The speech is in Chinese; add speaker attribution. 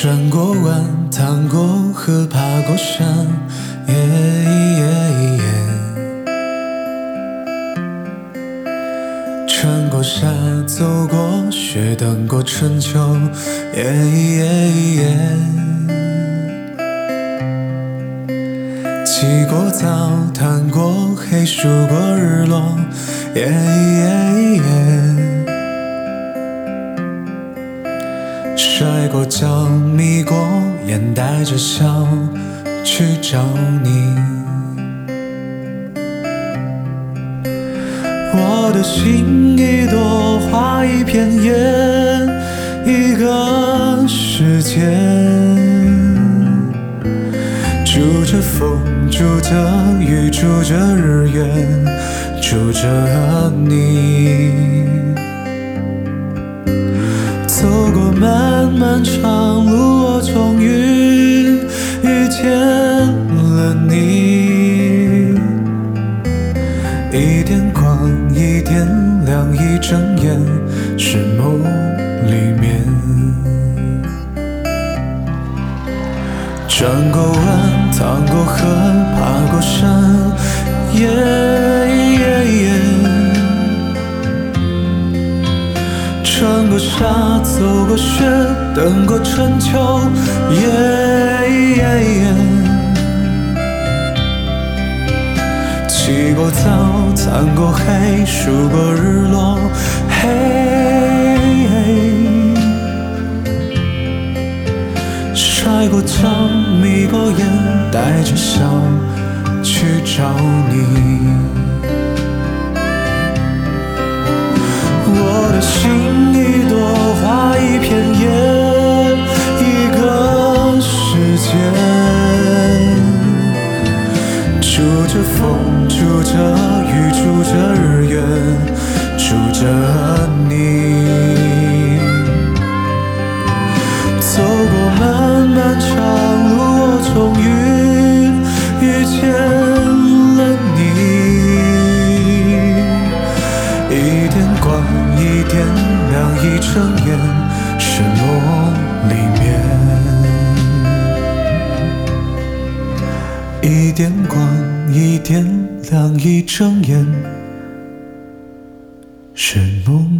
Speaker 1: 转过弯，趟过河，爬过山，耶耶耶。穿过沙，走过雪，等过春秋，耶耶耶。起过早，趟过黑，数过日落，耶耶耶。过跤，迷过眼，带着笑去找你。我的心一朵花，一片叶，一个世界，住着风，住着雨，住着日月，住着你。漫长路，我终于遇见了你。一点光，一点亮，一睁眼是梦里面。转过弯，趟过河，爬过山，穿沙，走过雪，等过春秋。起过早，贪过黑，数过日落。摔过跤，眯过眼，带着笑去找你。着风，住着雨，住着日月，住着你。走过漫漫长路，我终于遇见了你。一点光，一点亮，一睁眼是梦里面。一点光，一点亮，一睁眼是梦